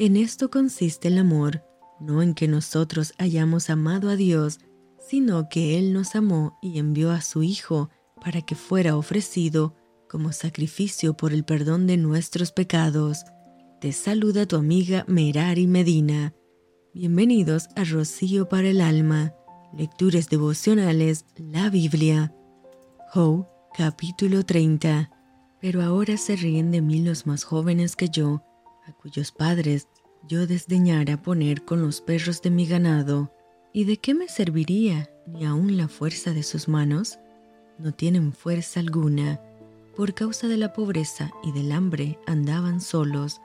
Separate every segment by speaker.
Speaker 1: En esto consiste el amor, no en que nosotros hayamos amado a Dios, sino que Él nos amó y envió a su Hijo para que fuera ofrecido como sacrificio por el perdón de nuestros pecados. Te saluda tu amiga Merari Medina. Bienvenidos a Rocío para el Alma, Lecturas Devocionales, la Biblia. Joe, capítulo 30. Pero ahora se ríen de mí los más jóvenes que yo, a cuyos padres yo desdeñara poner con los perros de mi ganado. ¿Y de qué me serviría ni aun la fuerza de sus manos? No tienen fuerza alguna. Por causa de la pobreza y del hambre andaban solos,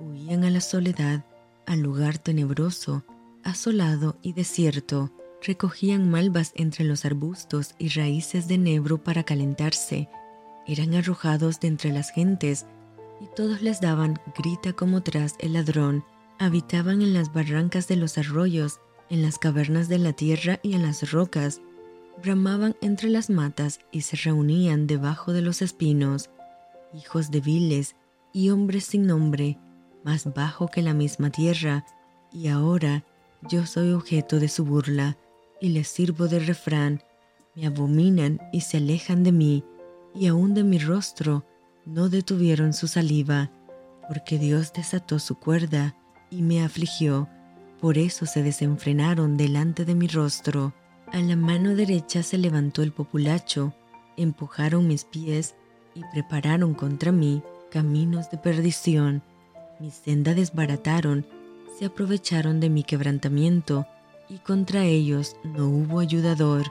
Speaker 1: huían a la soledad, al lugar tenebroso, asolado y desierto. Recogían malvas entre los arbustos y raíces de nebro para calentarse. Eran arrojados de entre las gentes y todos les daban grita como tras el ladrón. Habitaban en las barrancas de los arroyos en las cavernas de la tierra y en las rocas, bramaban entre las matas y se reunían debajo de los espinos, hijos de viles y hombres sin nombre, más bajo que la misma tierra, y ahora yo soy objeto de su burla, y les sirvo de refrán, me abominan y se alejan de mí, y aun de mi rostro no detuvieron su saliva, porque Dios desató su cuerda y me afligió, por eso se desenfrenaron delante de mi rostro. A la mano derecha se levantó el populacho, empujaron mis pies y prepararon contra mí caminos de perdición. Mi senda desbarataron, se aprovecharon de mi quebrantamiento, y contra ellos no hubo ayudador.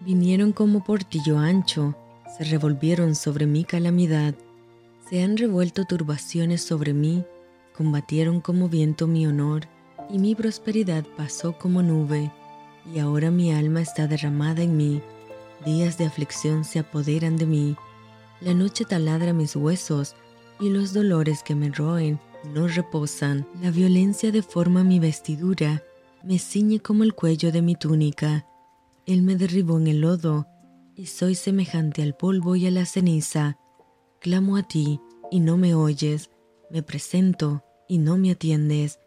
Speaker 1: Vinieron como portillo ancho, se revolvieron sobre mi calamidad, se han revuelto turbaciones sobre mí, combatieron como viento mi honor y mi prosperidad pasó como nube, y ahora mi alma está derramada en mí, días de aflicción se apoderan de mí, la noche taladra mis huesos, y los dolores que me roen no reposan, la violencia deforma mi vestidura, me ciñe como el cuello de mi túnica, él me derribó en el lodo, y soy semejante al polvo y a la ceniza, clamo a ti, y no me oyes, me presento, y no me atiendes,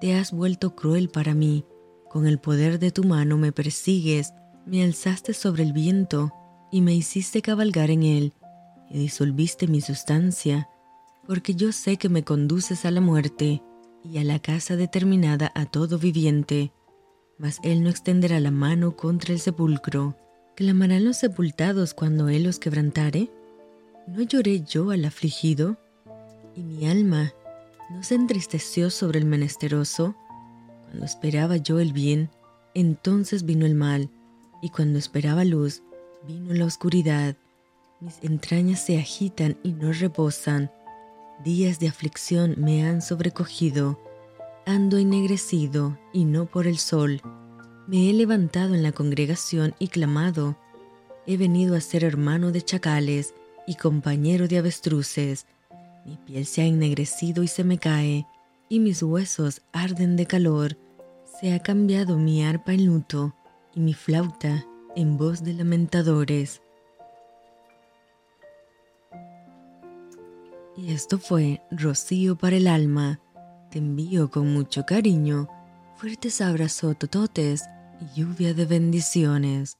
Speaker 1: te has vuelto cruel para mí, con el poder de tu mano me persigues, me alzaste sobre el viento y me hiciste cabalgar en él, y disolviste mi sustancia, porque yo sé que me conduces a la muerte y a la casa determinada a todo viviente, mas él no extenderá la mano contra el sepulcro. ¿Clamarán los sepultados cuando él los quebrantare? ¿No lloré yo al afligido? Y mi alma ¿No se entristeció sobre el menesteroso? Cuando esperaba yo el bien, entonces vino el mal, y cuando esperaba luz, vino la oscuridad. Mis entrañas se agitan y no reposan. Días de aflicción me han sobrecogido. Ando ennegrecido y no por el sol. Me he levantado en la congregación y clamado. He venido a ser hermano de chacales y compañero de avestruces mi piel se ha ennegrecido y se me cae, y mis huesos arden de calor. Se ha cambiado mi arpa en luto y mi flauta en voz de lamentadores. Y esto fue Rocío para el alma. Te envío con mucho cariño, fuertes abrazos tototes y lluvia de bendiciones.